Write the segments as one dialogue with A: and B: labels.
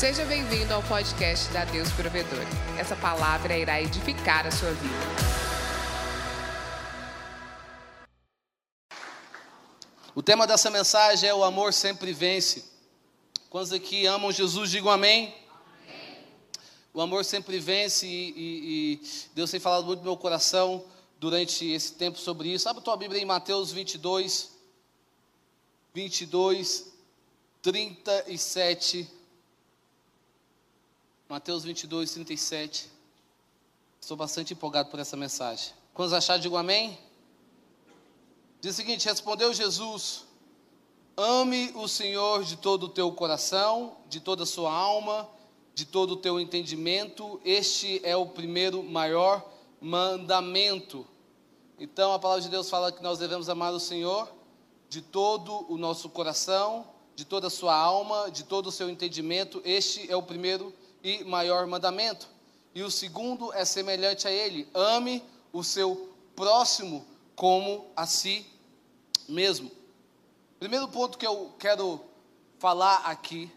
A: Seja bem-vindo ao podcast da Deus Provedor. Essa palavra irá edificar a sua vida.
B: O tema dessa mensagem é o amor sempre vence. Quantos aqui amam Jesus, digam amém. amém. O amor sempre vence e, e, e, Deus tem falado muito no meu coração durante esse tempo sobre isso. Abre a tua Bíblia em Mateus 22, 22, 37 Mateus 22, 37. Estou bastante empolgado por essa mensagem. Quando achar, digo amém. Diz o seguinte: Respondeu Jesus: Ame o Senhor de todo o teu coração, de toda a sua alma, de todo o teu entendimento. Este é o primeiro maior mandamento. Então a palavra de Deus fala que nós devemos amar o Senhor de todo o nosso coração, de toda a sua alma, de todo o seu entendimento. Este é o primeiro e maior mandamento. E o segundo é semelhante a ele: ame o seu próximo como a si mesmo. Primeiro ponto que eu quero falar aqui: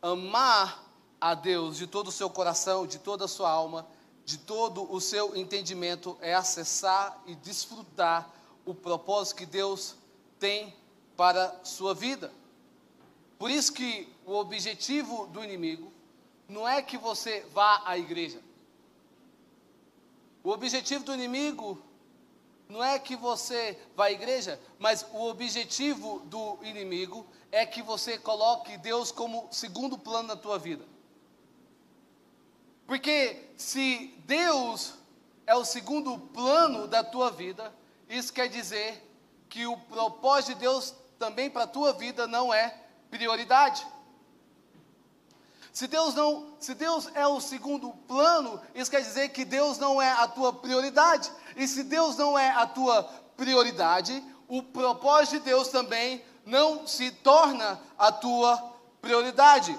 B: amar a Deus de todo o seu coração, de toda a sua alma, de todo o seu entendimento, é acessar e desfrutar o propósito que Deus tem para sua vida. Por isso que o objetivo do inimigo não é que você vá à igreja. O objetivo do inimigo não é que você vá à igreja, mas o objetivo do inimigo é que você coloque Deus como segundo plano na tua vida. Porque se Deus é o segundo plano da tua vida, isso quer dizer que o propósito de Deus também para a tua vida não é prioridade. Se Deus não, se Deus é o segundo plano, isso quer dizer que Deus não é a tua prioridade. E se Deus não é a tua prioridade, o propósito de Deus também não se torna a tua prioridade.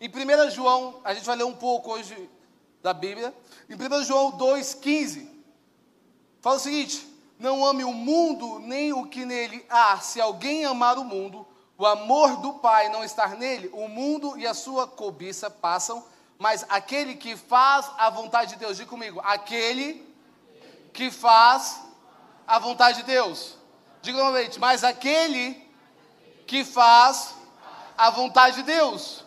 B: Em 1 João, a gente vai ler um pouco hoje da Bíblia. Em 1 João 2,15, fala o seguinte: Não ame o mundo, nem o que nele há. Se alguém amar o mundo, o amor do Pai não estar nele, o mundo e a sua cobiça passam, mas aquele que faz a vontade de Deus, diga comigo, aquele que faz a vontade de Deus. Diga novamente, mas aquele que faz a vontade de Deus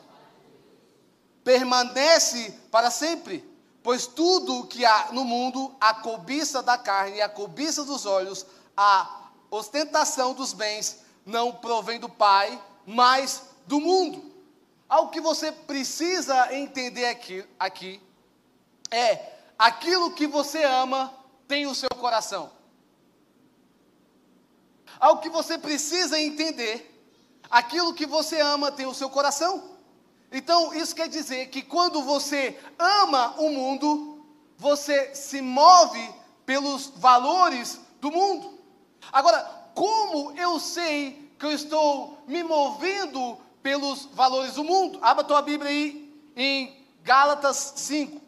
B: permanece para sempre, pois tudo que há no mundo, a cobiça da carne, a cobiça dos olhos, a ostentação dos bens, não provém do Pai, mas do mundo. Algo que você precisa entender aqui, aqui é aquilo que você ama tem o seu coração. Algo que você precisa entender, aquilo que você ama tem o seu coração. Então, isso quer dizer que quando você ama o mundo, você se move pelos valores do mundo. Agora, como eu sei que eu estou me movendo pelos valores do mundo? Abra tua Bíblia aí em Gálatas 5.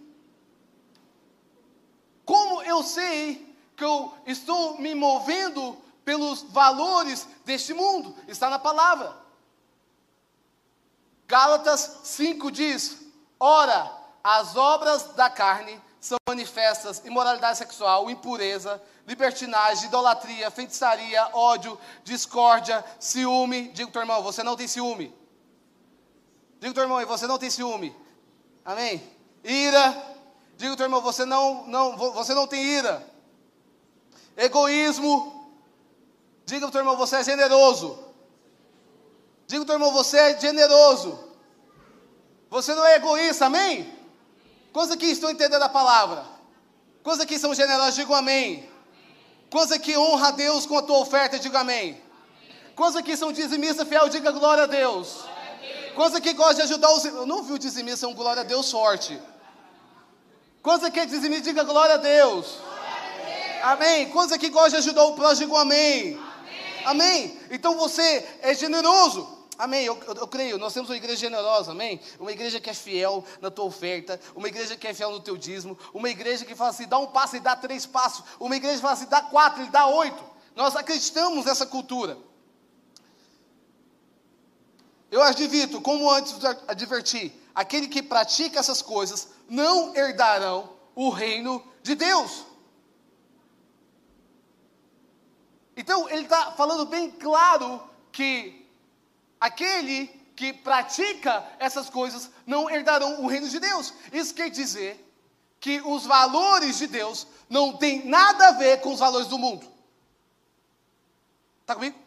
B: Como eu sei que eu estou me movendo pelos valores deste mundo? Está na palavra. Gálatas 5 diz: Ora, as obras da carne são manifestas imoralidade sexual, impureza, libertinagem, idolatria, feitiçaria, ódio, discórdia, ciúme. Diga teu irmão, você não tem ciúme. Diga teu irmão, você não tem ciúme. Amém? Ira. Diga teu irmão, você não, não, você não tem ira. Egoísmo. Diga teu irmão, você é generoso. Diga teu irmão, você é generoso. Você não é egoísta, amém? Quantos aqui estão entendendo a palavra? Quantos aqui são generosos? Digam amém. Quantos aqui honra a Deus com a tua oferta? Diga amém. Quantos aqui são dizimistas fiel? Diga glória a Deus. Quantos aqui gostam de ajudar os. Eu não vi o dizimista ser um glória a Deus forte. Quantos aqui é dizimista? Diga glória a Deus. Amém. Quantos aqui gostam de ajudar o próximo? Amém. amém. Amém. Então você é generoso. Amém. Eu, eu, eu, creio, nós temos uma igreja generosa, amém? Uma igreja que é fiel na tua oferta, uma igreja que é fiel no teu dízimo, uma igreja que fala assim, dá um passo e dá três passos, uma igreja que fala assim, dá quatro e dá oito. Nós acreditamos nessa cultura. Eu advirto, como antes adverti, aquele que pratica essas coisas não herdarão o reino de Deus. Então, ele está falando bem claro que aquele que pratica essas coisas não herdarão o reino de Deus. Isso quer dizer que os valores de Deus não têm nada a ver com os valores do mundo. Está comigo?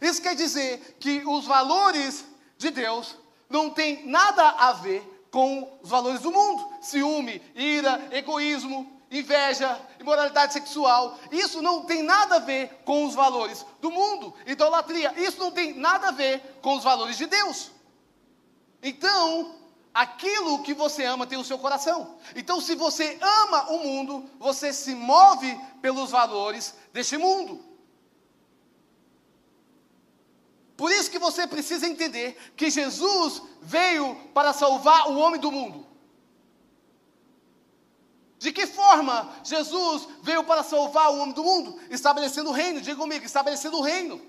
B: Isso quer dizer que os valores de Deus não têm nada a ver com os valores do mundo: ciúme, ira, egoísmo, inveja, imoralidade sexual. Isso não tem nada a ver com os valores do mundo. Idolatria, isso não tem nada a ver com os valores de Deus. Então, aquilo que você ama tem o seu coração. Então, se você ama o mundo, você se move pelos valores deste mundo. Por isso que você precisa entender que Jesus veio para salvar o homem do mundo. De que forma Jesus veio para salvar o homem do mundo? Estabelecendo o reino. Diga comigo, estabelecendo o reino.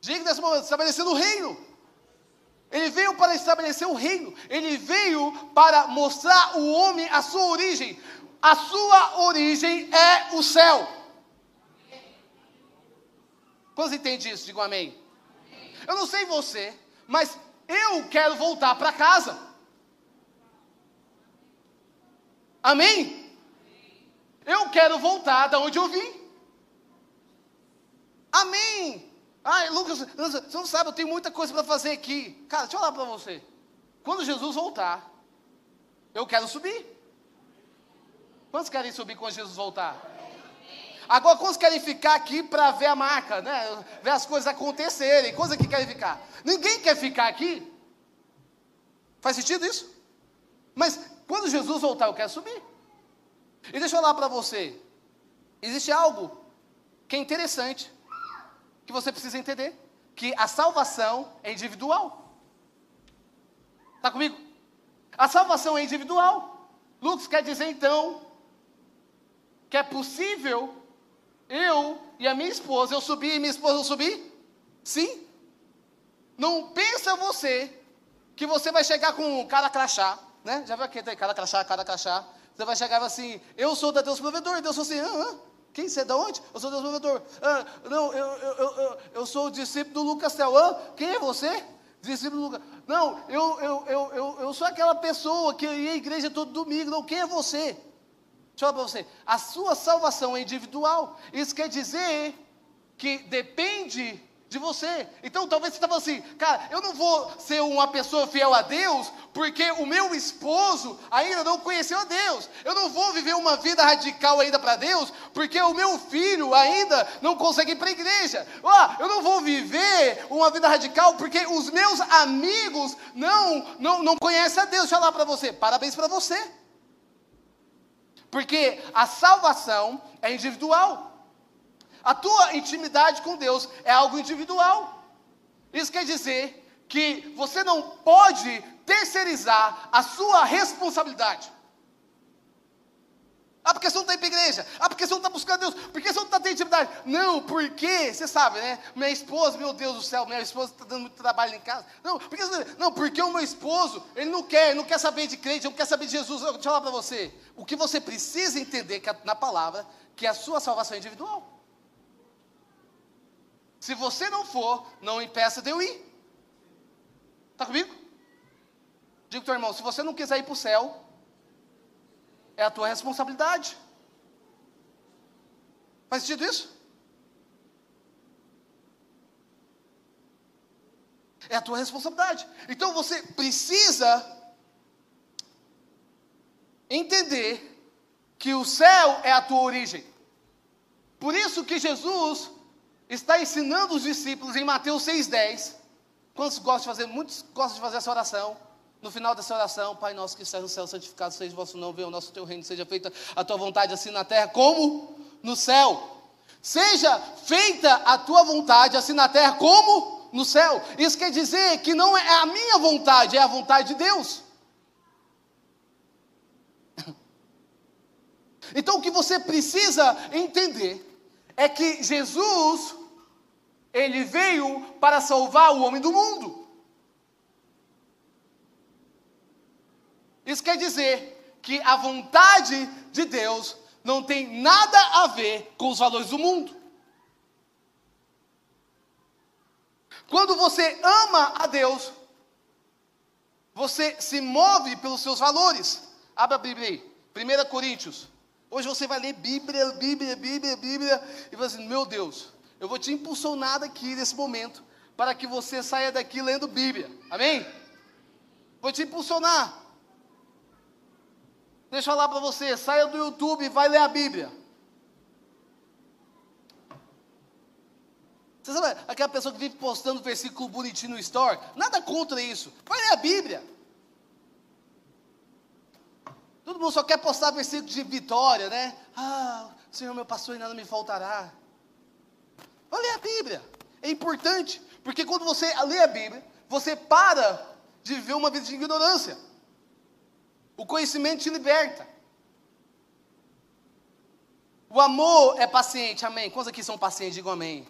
B: Diga nesse momento, estabelecendo o reino. Ele veio para estabelecer o reino. Ele veio para mostrar o homem a sua origem. A sua origem é o céu. Quantos entendem isso? Digam amém. Eu não sei você, mas eu quero voltar para casa. Amém? Eu quero voltar da onde eu vim. Amém. Ai, Lucas, você não sabe, eu tenho muita coisa para fazer aqui. Cara, deixa eu falar para você. Quando Jesus voltar, eu quero subir. Quantos querem subir quando Jesus voltar? Agora, quantos querem ficar aqui para ver a marca, né? Ver as coisas acontecerem? Quantos aqui querem ficar? Ninguém quer ficar aqui. Faz sentido isso? Mas quando Jesus voltar, eu quero subir. E deixa eu falar para você: existe algo que é interessante, que você precisa entender: que a salvação é individual. Está comigo? A salvação é individual. Lucas quer dizer então que é possível eu e a minha esposa, eu subir e minha esposa eu subir? Sim. Não pensa você que você vai chegar com um cara crachá né? Já viu aquele cada crachá, cada crachá. Você vai chegar assim, eu sou da Deus provedor. E Deus falou assim, ah, quem você é da onde? Eu sou Deus provedor. Ah, não, eu, eu, eu, eu, sou o discípulo do Lucas. Ah, quem é você? Discípulo do Lucas. Não, eu, eu, eu, eu, eu sou aquela pessoa que ia à igreja todo domingo. Não, quem é você? Deixa eu falar para você. A sua salvação é individual. Isso quer dizer que depende de você. Então talvez você estava assim, cara, eu não vou ser uma pessoa fiel a Deus porque o meu esposo ainda não conheceu a Deus. Eu não vou viver uma vida radical ainda para Deus porque o meu filho ainda não consegue ir para a igreja. Oh, eu não vou viver uma vida radical porque os meus amigos não não, não conhecem a Deus. Deixa eu falar para você, parabéns para você. Porque a salvação é individual. A tua intimidade com Deus é algo individual. Isso quer dizer que você não pode terceirizar a sua responsabilidade. Ah, porque você não está indo para a igreja. Ah, porque você não está buscando Deus. Porque você não está tendo intimidade. Não, porque, você sabe, né? Minha esposa, meu Deus do céu, minha esposa está dando muito trabalho em casa. Não, porque, não, porque o meu esposo, ele não quer, ele não quer saber de crente, ele não quer saber de Jesus. Deixa eu falar para você. O que você precisa entender que, na palavra, que a sua salvação é individual. Se você não for, não impeça de eu ir. Está comigo? Digo teu irmão, se você não quiser ir para o céu, é a tua responsabilidade. Faz sentido isso? É a tua responsabilidade. Então você precisa entender que o céu é a tua origem. Por isso que Jesus está ensinando os discípulos em Mateus 6,10. Quantos gostam de fazer? Muitos gostam de fazer essa oração. No final dessa oração, Pai nosso que estás no céu, santificado seja o vosso nome, venha o nosso teu reino, seja feita a tua vontade, assim na terra como no céu. Seja feita a tua vontade, assim na terra como no céu. Isso quer dizer que não é a minha vontade, é a vontade de Deus. Então o que você precisa entender é que Jesus Ele veio para salvar o homem do mundo. Isso quer dizer que a vontade de Deus não tem nada a ver com os valores do mundo. Quando você ama a Deus, você se move pelos seus valores. Abra a Bíblia aí. 1 Coríntios. Hoje você vai ler Bíblia, Bíblia, Bíblia, Bíblia, e vai assim, meu Deus, eu vou te impulsionar daqui nesse momento, para que você saia daqui lendo Bíblia. Amém? Vou te impulsionar. Deixa eu falar para você, saia do YouTube e vai ler a Bíblia. Você sabe aquela pessoa que vive postando versículo bonitinho no store? Nada contra isso. Vai ler a Bíblia. Todo mundo só quer postar versículo de vitória, né? Ah, Senhor meu pastor e nada me faltará. Vai ler a Bíblia. É importante, porque quando você lê a Bíblia, você para de viver uma vida de ignorância. O conhecimento te liberta. O amor é paciente, amém. Quantos aqui são pacientes? Digam amém.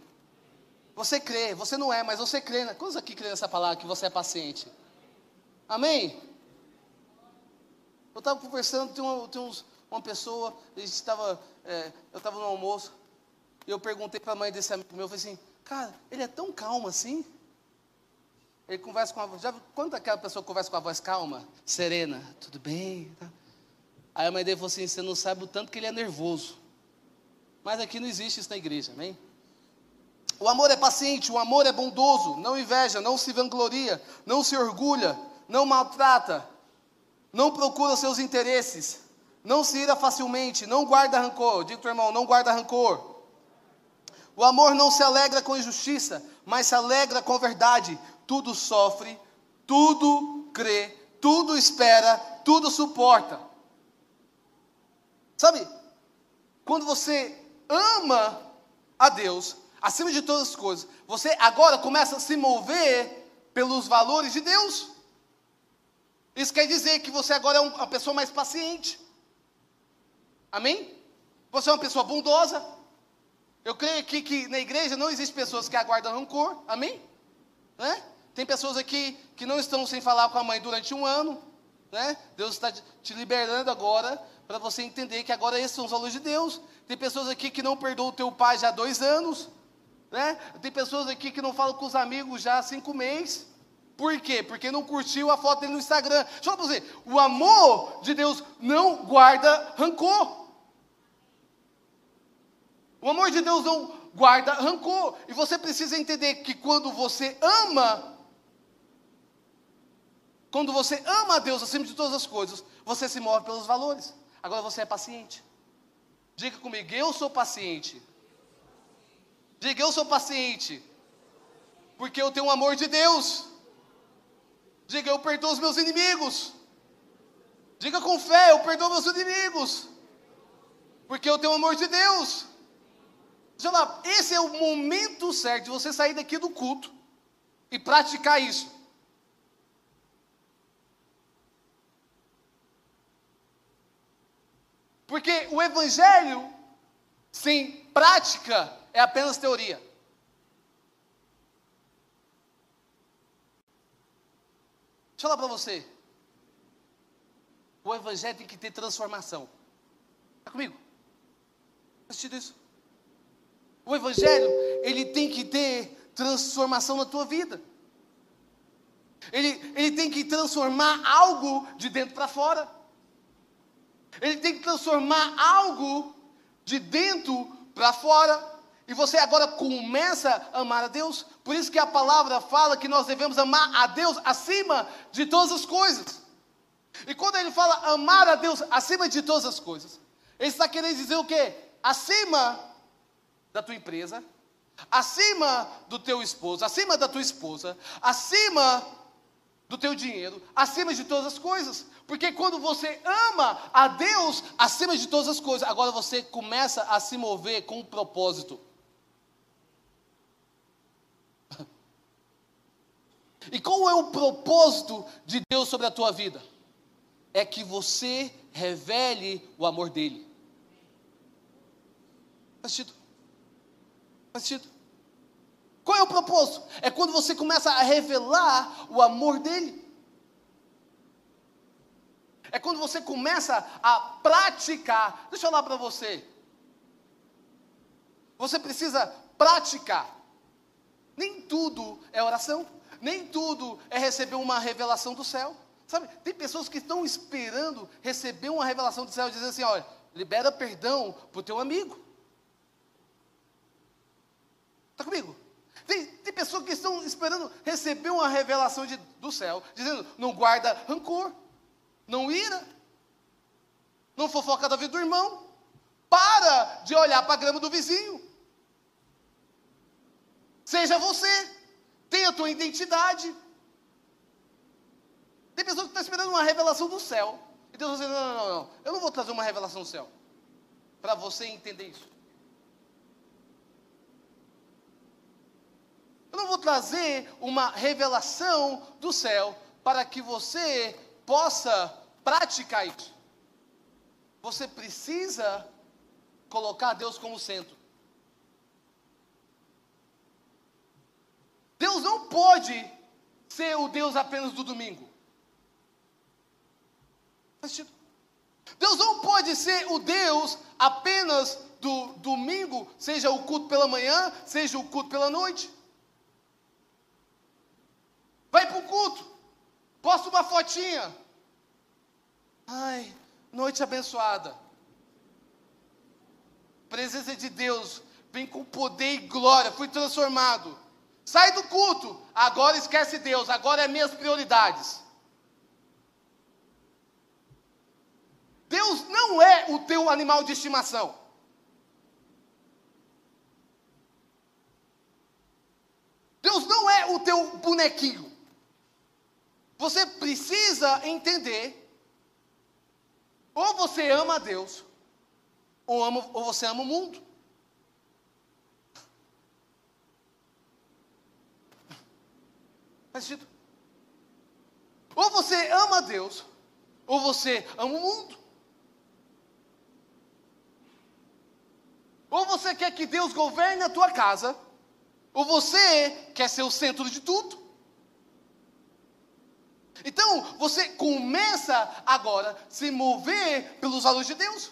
B: Você crê, você não é, mas você crê. Quantos aqui crê nessa palavra que você é paciente? Amém? Eu estava conversando, tem, uma, tem uns, uma pessoa, a gente estava, é, eu estava no almoço, e eu perguntei para a mãe desse amigo meu, eu falei assim, cara, ele é tão calmo assim? Ele conversa com a voz, já quando aquela pessoa conversa com a voz calma, serena, tudo bem? Tá? Aí a mãe dele falou assim, você não sabe o tanto que ele é nervoso. Mas aqui não existe isso na igreja, amém? O amor é paciente, o amor é bondoso, não inveja, não se vangloria, não se orgulha, não maltrata, não procura seus interesses, não se ira facilmente, não guarda rancor. Diga para o irmão, não guarda rancor. O amor não se alegra com injustiça, mas se alegra com verdade. Tudo sofre, tudo crê, tudo espera, tudo suporta. Sabe, quando você ama a Deus, acima de todas as coisas, você agora começa a se mover pelos valores de Deus. Isso quer dizer que você agora é uma pessoa mais paciente. Amém? Você é uma pessoa bondosa. Eu creio aqui que na igreja não existe pessoas que aguardam rancor. Amém? Né? Tem pessoas aqui que não estão sem falar com a mãe durante um ano. Né? Deus está te liberando agora para você entender que agora esses são os valores de Deus. Tem pessoas aqui que não perdoam o teu pai já há dois anos. Né? Tem pessoas aqui que não falam com os amigos já há cinco meses. Por quê? Porque não curtiu a foto dele no Instagram. Deixa eu falar você, o amor de Deus não guarda rancor. O amor de Deus não guarda rancor. E você precisa entender que quando você ama, quando você ama a Deus acima de todas as coisas, você se move pelos valores. Agora você é paciente. Diga comigo, eu sou paciente. Diga, eu sou paciente. Porque eu tenho o amor de Deus. Diga, eu perdoo os meus inimigos. Diga com fé, eu perdoo meus inimigos. Porque eu tenho o amor de Deus. Lá, esse é o momento certo de você sair daqui do culto e praticar isso. Porque o evangelho sem prática é apenas teoria. Deixa eu falar para você. O evangelho tem que ter transformação. Está comigo? Assistindo isso? O evangelho, ele tem que ter transformação na tua vida. Ele, ele tem que transformar algo de dentro para fora. Ele tem que transformar algo de dentro para fora. E você agora começa a amar a Deus. Por isso que a palavra fala que nós devemos amar a Deus acima de todas as coisas. E quando ele fala amar a Deus acima de todas as coisas, ele está querendo dizer o quê? Acima da tua empresa, acima do teu esposo, acima da tua esposa, acima do teu dinheiro, acima de todas as coisas. Porque quando você ama a Deus acima de todas as coisas, agora você começa a se mover com um propósito. E qual é o propósito de Deus sobre a tua vida? É que você revele o amor dele. Sentido? Faz sentido? Qual é o propósito? É quando você começa a revelar o amor dele. É quando você começa a praticar. Deixa eu falar para você. Você precisa praticar. Nem tudo é oração, nem tudo é receber uma revelação do céu. Sabe, tem pessoas que estão esperando receber uma revelação do céu e dizer assim: olha, libera perdão para o teu amigo. Está comigo? Tem, tem pessoas que estão esperando receber uma revelação de, do céu, dizendo: não guarda rancor, não ira, não fofoca da vida do irmão, para de olhar para a grama do vizinho. Seja você, tenha a tua identidade. Tem pessoa que está esperando uma revelação do céu. E Deus dizer: não, não, não, não. Eu não vou trazer uma revelação do céu. Para você entender isso. Eu não vou trazer uma revelação do céu para que você possa praticar isso. Você precisa colocar Deus como centro. Deus não pode ser o Deus apenas do domingo. Deus não pode ser o Deus apenas do domingo, seja o culto pela manhã, seja o culto pela noite. Vai para o culto, posta uma fotinha. Ai, noite abençoada. Presença de Deus, vem com poder e glória, fui transformado. Sai do culto, agora esquece Deus, agora é minhas prioridades. Deus não é o teu animal de estimação. Deus não é o teu bonequinho. Você precisa entender: ou você ama a Deus, ou, ama, ou você ama o mundo. Faz sentido? Ou você ama a Deus, ou você ama o mundo. Ou você quer que Deus governe a tua casa, ou você quer ser o centro de tudo. Então, você começa agora a se mover pelos valores de Deus.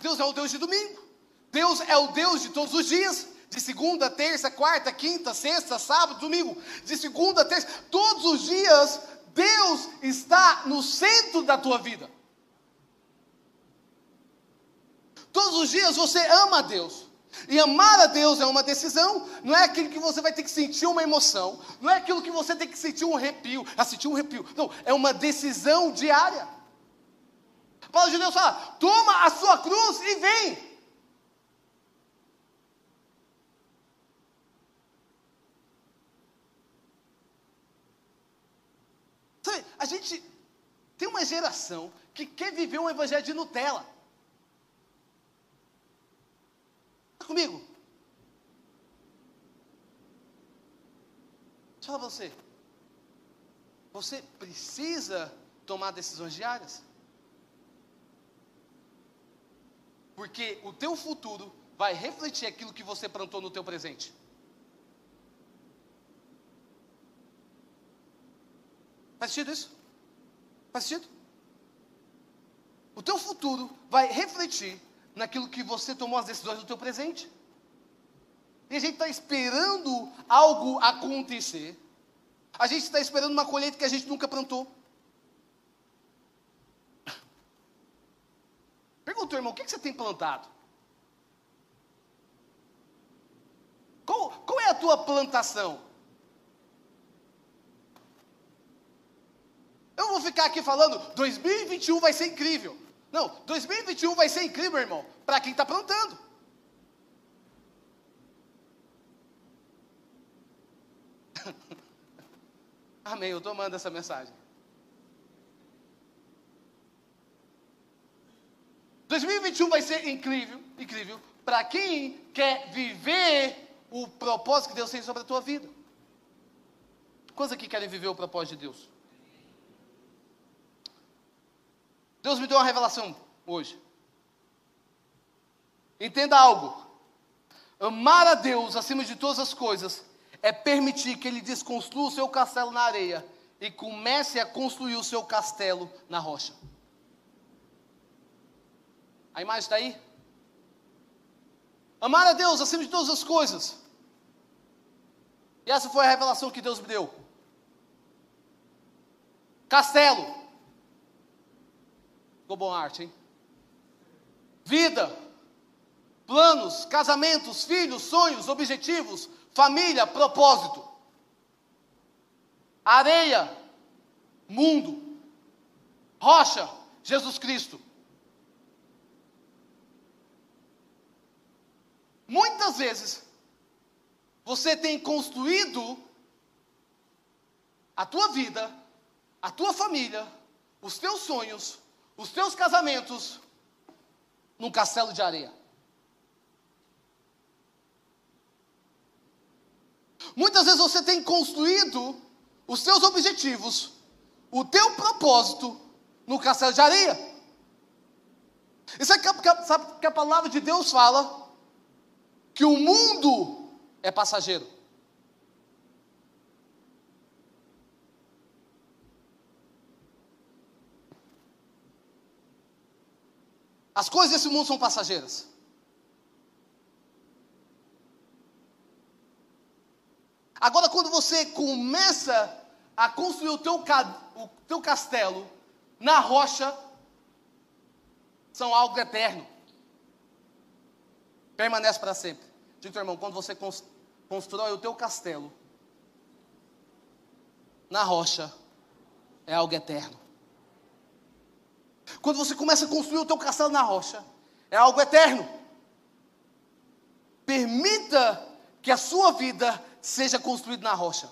B: Deus é o Deus de domingo. Deus é o Deus de todos os dias. De segunda, terça, quarta, quinta, sexta, sábado, domingo. De segunda, terça, todos os dias, Deus está no centro da tua vida. Todos os dias você ama a Deus. E amar a Deus é uma decisão, não é aquilo que você vai ter que sentir uma emoção, não é aquilo que você tem que sentir um arrepio, a sentir um arrepio. Não, é uma decisão diária. Palavra de Deus fala: toma a sua cruz e vem. Sabe, a gente tem uma geração que quer viver um evangelho de Nutella. Comigo? Eu falar para você. Você precisa tomar decisões diárias. Porque o teu futuro vai refletir aquilo que você plantou no teu presente. Faz sentido isso? Faz sentido? O teu futuro vai refletir naquilo que você tomou as decisões do teu presente. E a gente está esperando algo acontecer. A gente está esperando uma colheita que a gente nunca plantou. Pergunta, irmão, o que, que você tem plantado? Qual, qual é a tua plantação? Eu vou ficar aqui falando, 2021 vai ser incrível. Não, 2021 vai ser incrível, irmão, para quem está plantando. Amém, eu estou mandando essa mensagem. 2021 vai ser incrível, incrível, para quem quer viver o propósito que Deus tem sobre a tua vida. Quantos aqui querem viver o propósito de Deus? Deus me deu uma revelação hoje. Entenda algo. Amar a Deus acima de todas as coisas é permitir que ele desconstrua o seu castelo na areia e comece a construir o seu castelo na rocha. A imagem está aí? Amar a Deus acima de todas as coisas. E essa foi a revelação que Deus me deu. Castelo. Ficou bom arte, hein? Vida. Planos, casamentos, filhos, sonhos, objetivos, família, propósito. Areia, mundo. Rocha, Jesus Cristo. Muitas vezes, você tem construído a tua vida, a tua família, os teus sonhos, os teus casamentos, num castelo de areia. Muitas vezes você tem construído os seus objetivos, o teu propósito no castelo de areia. Isso é que, sabe que a palavra de Deus fala que o mundo é passageiro. As coisas desse mundo são passageiras. Agora, quando você começa a construir o teu, o teu castelo na rocha, são algo eterno permanece para sempre. Diga, irmão, quando você constrói o teu castelo na rocha, é algo eterno. Quando você começa a construir o teu castelo na rocha, é algo eterno. Permita que a sua vida seja construída na rocha.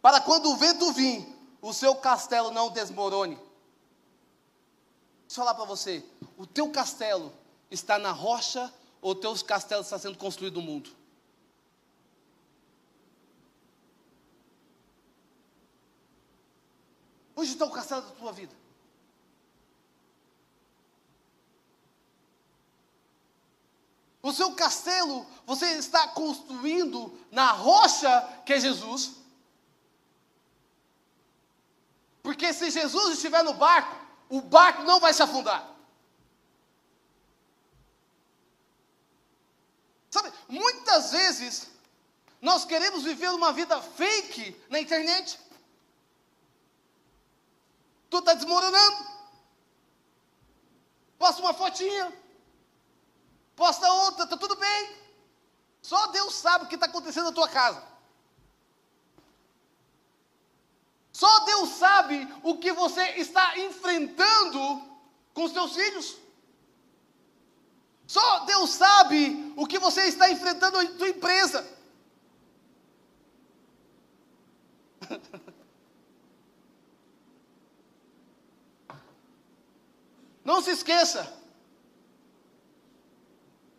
B: Para quando o vento vir, o seu castelo não desmorone. Deixa eu falar para você, o teu castelo está na rocha ou teus castelos estão sendo construídos no mundo? Onde está o castelo da tua vida? O seu castelo, você está construindo na rocha que é Jesus. Porque se Jesus estiver no barco, o barco não vai se afundar. Sabe, muitas vezes nós queremos viver uma vida fake na internet. Tu está desmoronando. Posta uma fotinha. Posta outra, está tudo bem. Só Deus sabe o que está acontecendo na tua casa. Só Deus sabe o que você está enfrentando com os filhos. Só Deus sabe o que você está enfrentando em sua empresa. Não se esqueça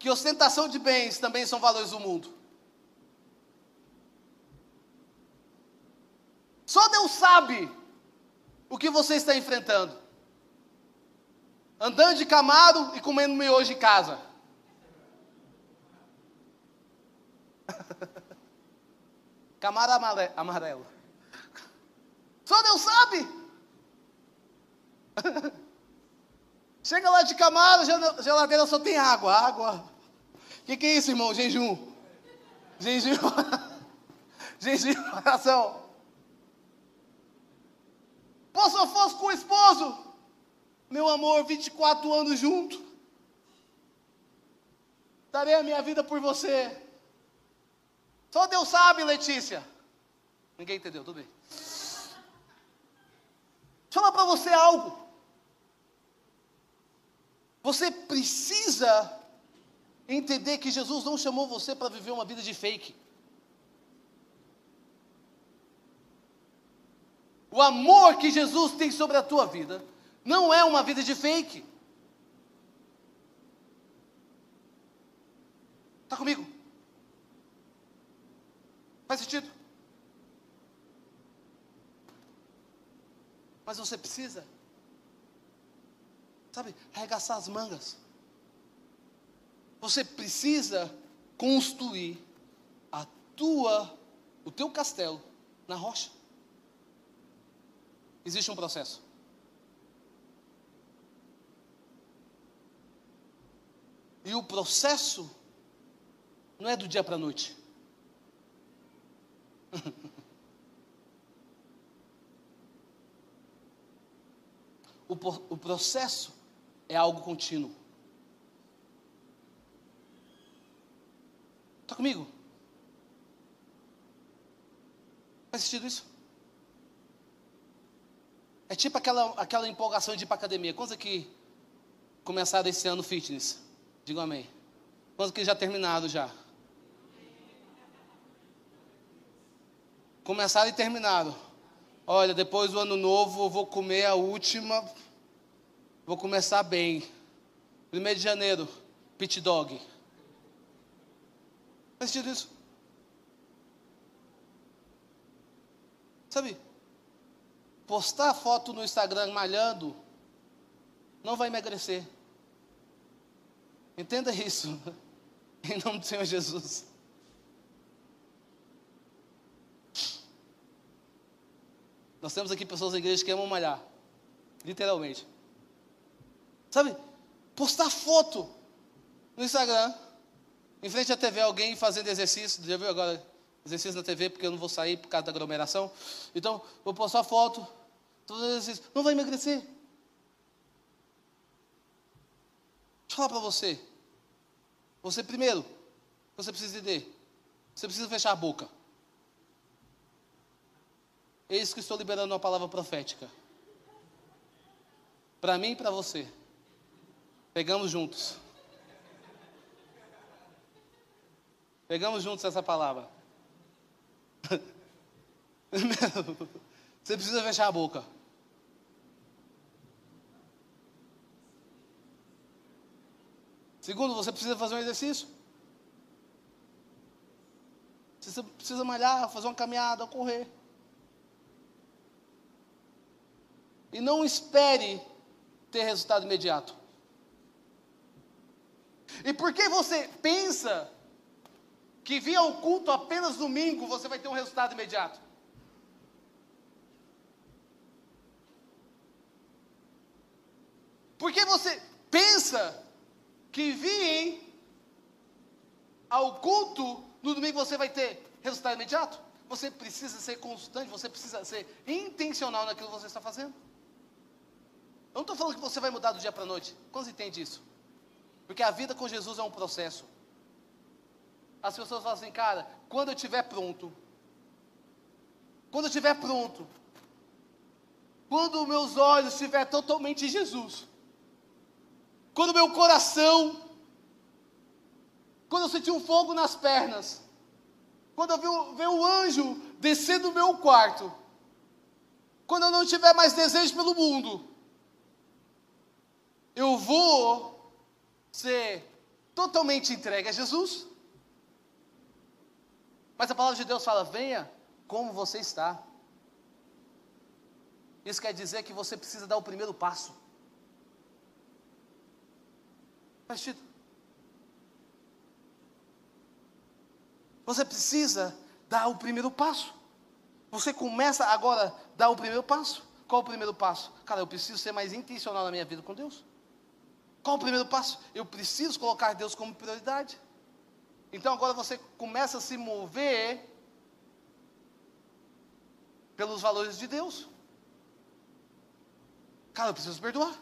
B: que ostentação de bens também são valores do mundo. Só Deus sabe o que você está enfrentando andando de camaro e comendo miojo em casa. Camaro amarelo. Só Deus sabe. Chega lá de camaro, geladeira só tem água. Água. O que, que é isso, irmão? Jejum. Jejum. Jejum, oração. Pô, se eu fosse com o esposo, meu amor, 24 anos junto. Darei a minha vida por você. Só Deus sabe, Letícia. Ninguém entendeu, tudo bem. Deixa eu falar para você algo. Você precisa entender que Jesus não chamou você para viver uma vida de fake. O amor que Jesus tem sobre a tua vida não é uma vida de fake. Está comigo? Faz sentido? Mas você precisa, sabe, arregaçar as mangas. Você precisa construir a tua, o teu castelo na rocha. Existe um processo. E o processo não é do dia para a noite. o, o processo é algo contínuo. Está comigo? Faz sentido isso? É tipo aquela, aquela empolgação de ir para academia. Quantos aqui começaram esse ano fitness? Digo amém. Quantos que já terminaram já? Começaram e terminaram. Olha, depois do ano novo eu vou comer a última. Vou começar bem. Primeiro de janeiro, pit dog. Faz sentido isso? Sabe? Postar foto no Instagram malhando não vai emagrecer. Entenda isso. Em nome do Senhor Jesus. Nós temos aqui pessoas na igreja que amam malhar. Literalmente. Sabe? Postar foto no Instagram. Em frente à TV, alguém fazendo exercício. Já viu agora exercício na TV porque eu não vou sair por causa da aglomeração? Então, vou postar foto. Não vai emagrecer. Deixa eu falar para você. Você primeiro, você precisa entender. Você precisa fechar a boca. Eis que estou liberando uma palavra profética. Para mim e para você. Pegamos juntos. Pegamos juntos essa palavra. Você precisa fechar a boca. Segundo, você precisa fazer um exercício. Você precisa malhar, fazer uma caminhada, correr. E não espere ter resultado imediato. E por que você pensa que via o culto apenas domingo você vai ter um resultado imediato? Por que você pensa que viem ao culto no domingo você vai ter resultado imediato. Você precisa ser constante, você precisa ser intencional naquilo que você está fazendo. Eu não estou falando que você vai mudar do dia para a noite. Quantos entendem isso? Porque a vida com Jesus é um processo. As pessoas falam assim, cara, quando eu estiver pronto, quando eu estiver pronto, quando meus olhos estiverem totalmente em Jesus, quando meu coração, quando eu senti um fogo nas pernas, quando eu vi, vi um anjo descer do meu quarto, quando eu não tiver mais desejo pelo mundo, eu vou ser totalmente entregue a Jesus. Mas a palavra de Deus fala: venha como você está. Isso quer dizer que você precisa dar o primeiro passo. Você precisa dar o primeiro passo. Você começa agora a dar o primeiro passo. Qual o primeiro passo? Cara, eu preciso ser mais intencional na minha vida com Deus. Qual o primeiro passo? Eu preciso colocar Deus como prioridade. Então agora você começa a se mover pelos valores de Deus. Cara, eu preciso perdoar.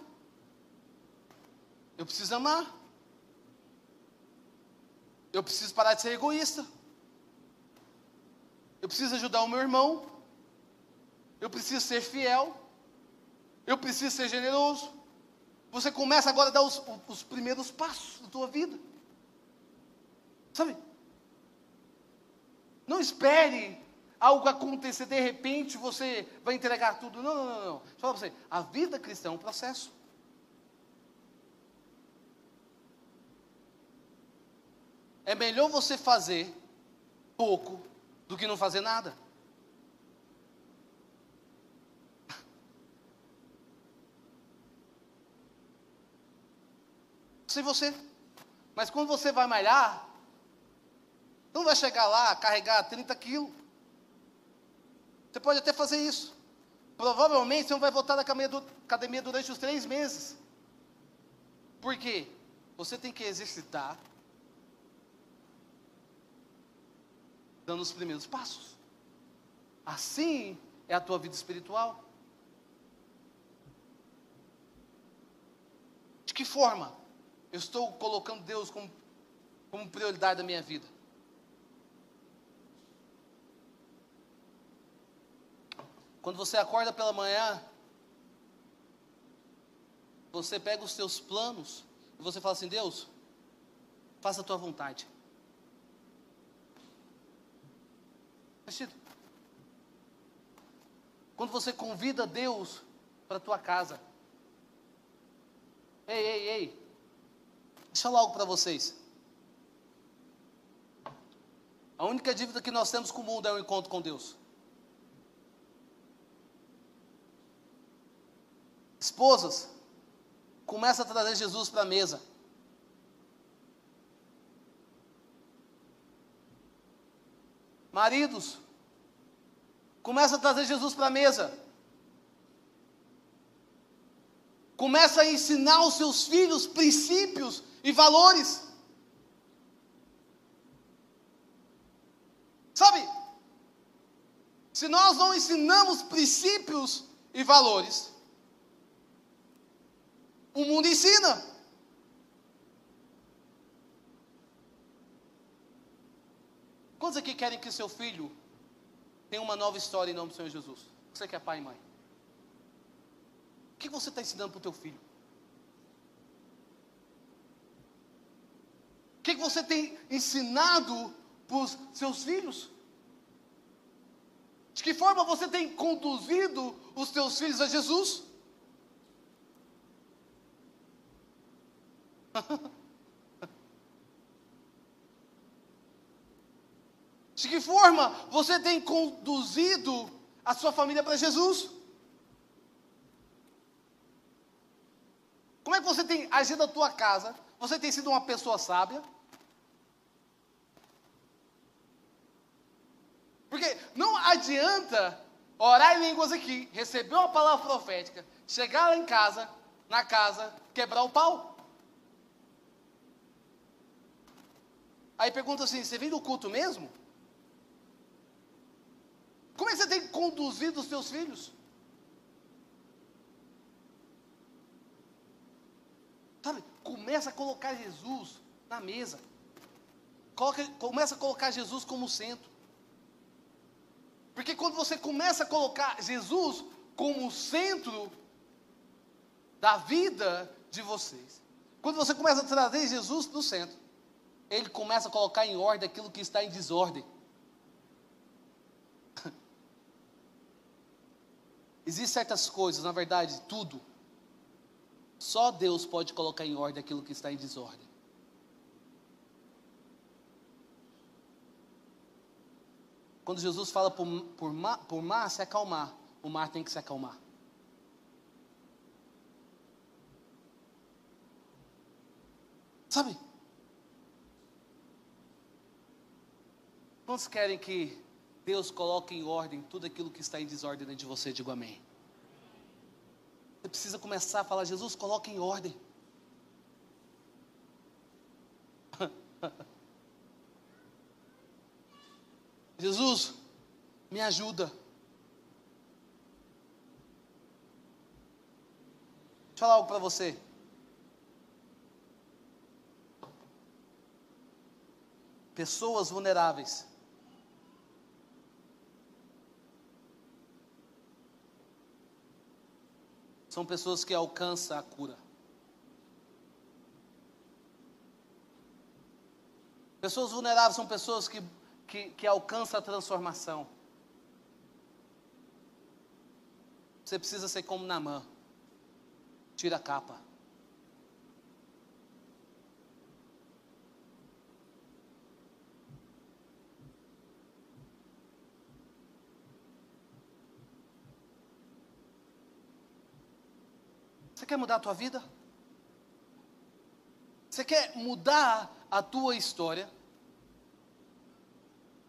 B: Eu preciso amar. Eu preciso parar de ser egoísta. Eu preciso ajudar o meu irmão. Eu preciso ser fiel. Eu preciso ser generoso. Você começa agora a dar os, os primeiros passos da tua vida. Sabe? Não espere algo acontecer, de repente você vai entregar tudo. Não, não, não, não. Deixa eu falar você. A vida cristã é um processo. É melhor você fazer pouco do que não fazer nada. Sei você. Mas quando você vai malhar, Não vai chegar lá, carregar 30 quilos. Você pode até fazer isso. Provavelmente você não vai voltar da academia durante os três meses. Por quê? Você tem que exercitar dando os primeiros passos. Assim é a tua vida espiritual. De que forma eu estou colocando Deus como, como prioridade da minha vida? Quando você acorda pela manhã, você pega os seus planos e você fala assim: Deus, faça a tua vontade. Quando você convida Deus para a tua casa, ei, ei, ei, deixa eu algo para vocês. A única dívida que nós temos com o mundo é o encontro com Deus. Esposas, começa a trazer Jesus para a mesa. Maridos, começa a trazer Jesus para a mesa. Começa a ensinar os seus filhos princípios e valores. Sabe? Se nós não ensinamos princípios e valores, o mundo ensina. Quantos aqui querem que seu filho tenha uma nova história em nome do Senhor Jesus? Você que é pai e mãe. O que você está ensinando para o teu filho? O que você tem ensinado para os seus filhos? De que forma você tem conduzido os teus filhos a Jesus? De que forma você tem conduzido a sua família para Jesus? Como é que você tem agido na tua casa? Você tem sido uma pessoa sábia? Porque não adianta orar em línguas aqui, receber uma palavra profética, chegar lá em casa, na casa, quebrar o pau. Aí pergunta assim: você vem do culto mesmo? Como é que você tem conduzido os seus filhos? Sabe, começa a colocar Jesus na mesa. Coloca, começa a colocar Jesus como centro. Porque quando você começa a colocar Jesus como centro da vida de vocês, quando você começa a trazer Jesus no centro, ele começa a colocar em ordem aquilo que está em desordem. Existem certas coisas, na verdade, tudo. Só Deus pode colocar em ordem aquilo que está em desordem. Quando Jesus fala por, por, mar, por mar se acalmar, o mar tem que se acalmar. Sabe? Quantos querem que Deus coloque em ordem tudo aquilo que está em desordem dentro de você? Digo amém. Você precisa começar a falar, Jesus, coloque em ordem. Jesus, me ajuda. Deixa eu falar algo para você. Pessoas vulneráveis são pessoas que alcançam a cura. Pessoas vulneráveis são pessoas que, que, que alcançam a transformação. Você precisa ser como Namã. Tira a capa. Você quer mudar a tua vida? Você quer mudar a tua história?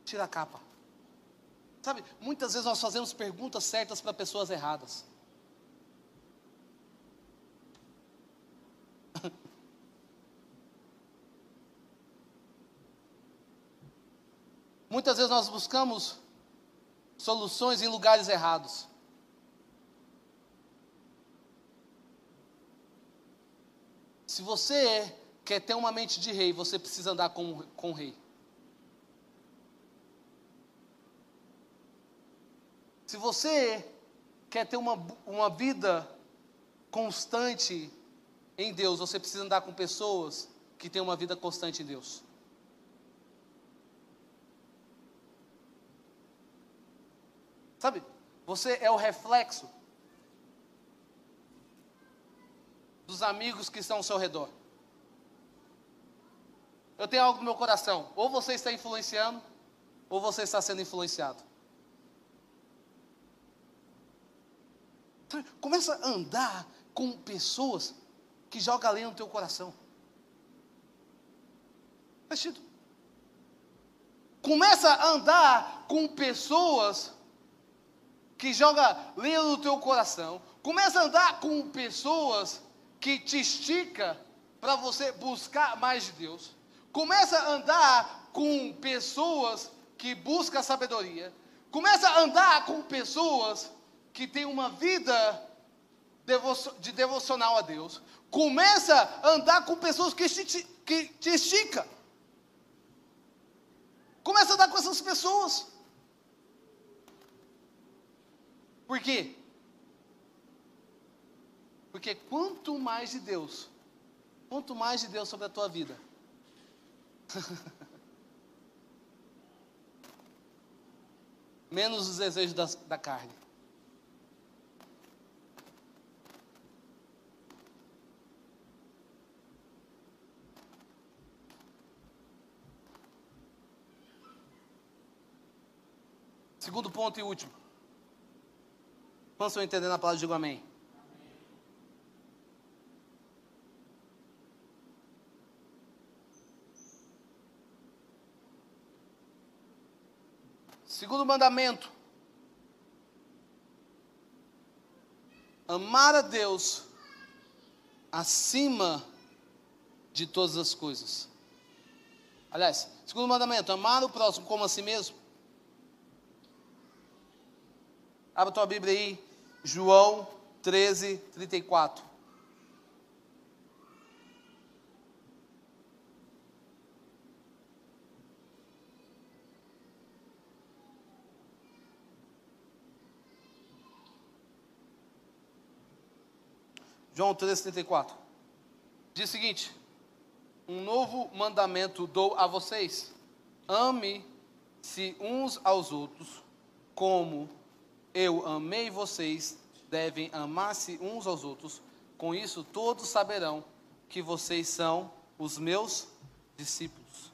B: tira a capa. Sabe, muitas vezes nós fazemos perguntas certas para pessoas erradas. Muitas vezes nós buscamos soluções em lugares errados. Se você quer ter uma mente de rei, você precisa andar com, com o rei. Se você quer ter uma, uma vida constante em Deus, você precisa andar com pessoas que têm uma vida constante em Deus. Sabe, você é o reflexo dos amigos que estão ao seu redor. Eu tenho algo no meu coração. Ou você está influenciando, ou você está sendo influenciado. Começa a andar com pessoas que jogam além no teu coração. Começa a andar com pessoas que joga lenha no teu coração. Começa a andar com pessoas que te estica para você buscar mais de Deus. Começa a andar com pessoas que buscam sabedoria. Começa a andar com pessoas que têm uma vida de devocional a Deus. Começa a andar com pessoas que te, que te estica. Começa a andar com essas pessoas. Por quê? Porque quanto mais de Deus, quanto mais de Deus sobre a tua vida, menos os desejos da, da carne. Segundo ponto e último. Quantos estão entendendo a palavra? Digo amém. Segundo mandamento: amar a Deus acima de todas as coisas. Aliás, segundo mandamento: amar o próximo como a si mesmo. Abra tua Bíblia aí, João 13, 34. João 13, 34. Diz o seguinte: Um novo mandamento dou a vocês: ame-se uns aos outros, como eu amei vocês, devem amar-se uns aos outros. Com isso, todos saberão que vocês são os meus discípulos.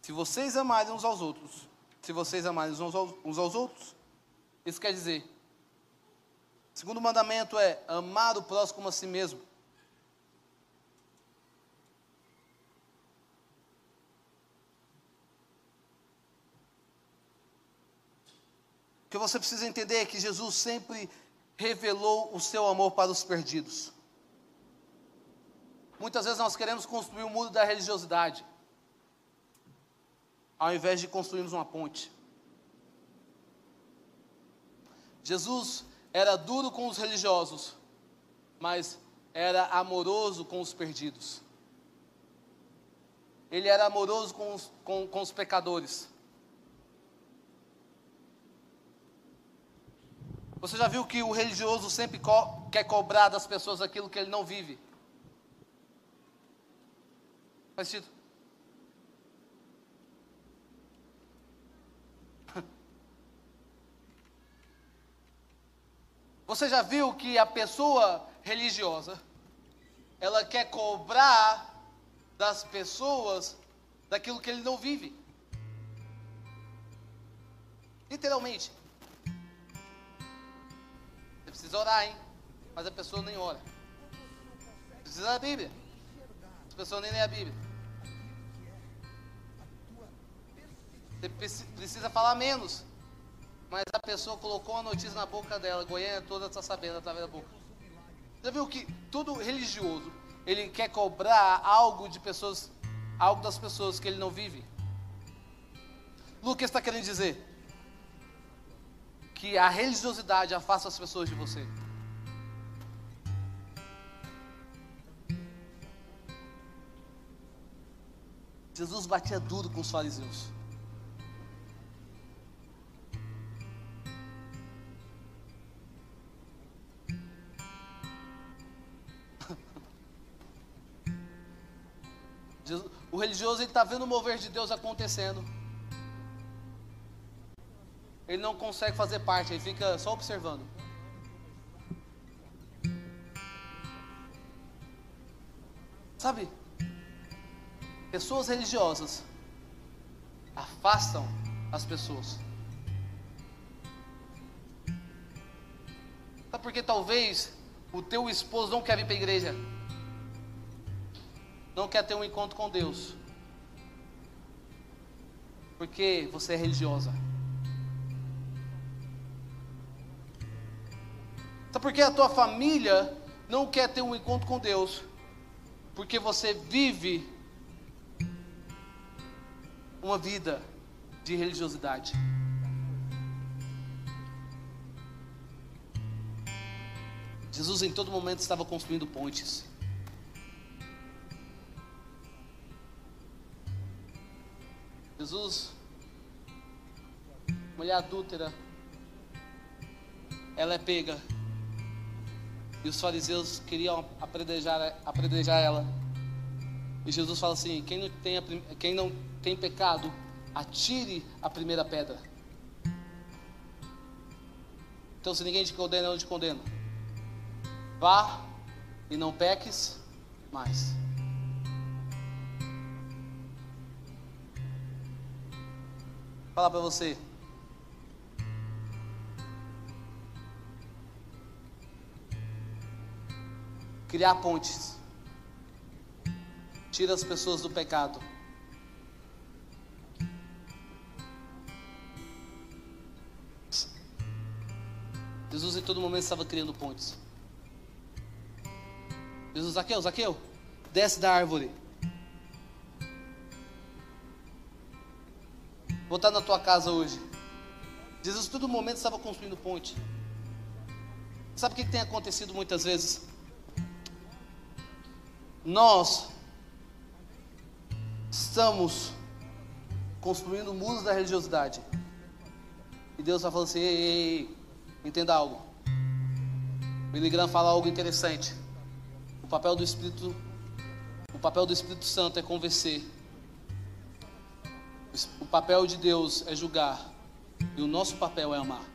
B: Se vocês amarem uns aos outros, se vocês amarem uns aos, uns aos outros, isso quer dizer, o segundo mandamento é amar o próximo como a si mesmo. que você precisa entender é que Jesus sempre revelou o seu amor para os perdidos. Muitas vezes nós queremos construir o um muro da religiosidade, ao invés de construirmos uma ponte. Jesus era duro com os religiosos, mas era amoroso com os perdidos. Ele era amoroso com os, com, com os pecadores. Você já viu que o religioso sempre co quer cobrar das pessoas aquilo que ele não vive? Faz sentido? Você já viu que a pessoa religiosa, ela quer cobrar das pessoas daquilo que ele não vive? Literalmente. Precisa orar, hein? Mas a pessoa nem ora. Precisa da Bíblia. As pessoas nem lê a Bíblia. Você precisa falar menos. Mas a pessoa colocou a notícia na boca dela, Goiânia toda está sabendo através da boca. Já viu que todo religioso, ele quer cobrar algo de pessoas, algo das pessoas que ele não vive? Lucas está querendo dizer que a religiosidade afasta as pessoas de você. Jesus batia duro com os fariseus. O religioso está vendo o mover de Deus acontecendo. Ele não consegue fazer parte, ele fica só observando. Sabe? Pessoas religiosas afastam as pessoas. Sabe porque talvez o teu esposo não quer vir para a igreja? Não quer ter um encontro com Deus, porque você é religiosa. Sabe por que a tua família não quer ter um encontro com Deus? Porque você vive uma vida de religiosidade. Jesus em todo momento estava construindo pontes. Jesus, mulher adúltera, ela é pega. E os fariseus queriam apredrejar, apredrejar ela. E Jesus fala assim: quem não, tem, quem não tem pecado, atire a primeira pedra. Então, se ninguém te condena, eu te condeno. Vá e não peques mais. Falar para você. Criar pontes. Tira as pessoas do pecado. Jesus em todo momento estava criando pontes. Jesus, Zaqueu, Zaqueu, desce da árvore. Vou estar na tua casa hoje. Jesus, todo momento estava construindo ponte. Sabe o que tem acontecido muitas vezes? Nós estamos construindo muros da religiosidade. E Deus está falando assim: ei, ei, ei, entenda algo. Billy Graham fala algo interessante. O papel do Espírito, o papel do Espírito Santo é convencer o papel de Deus é julgar e o nosso papel é amar.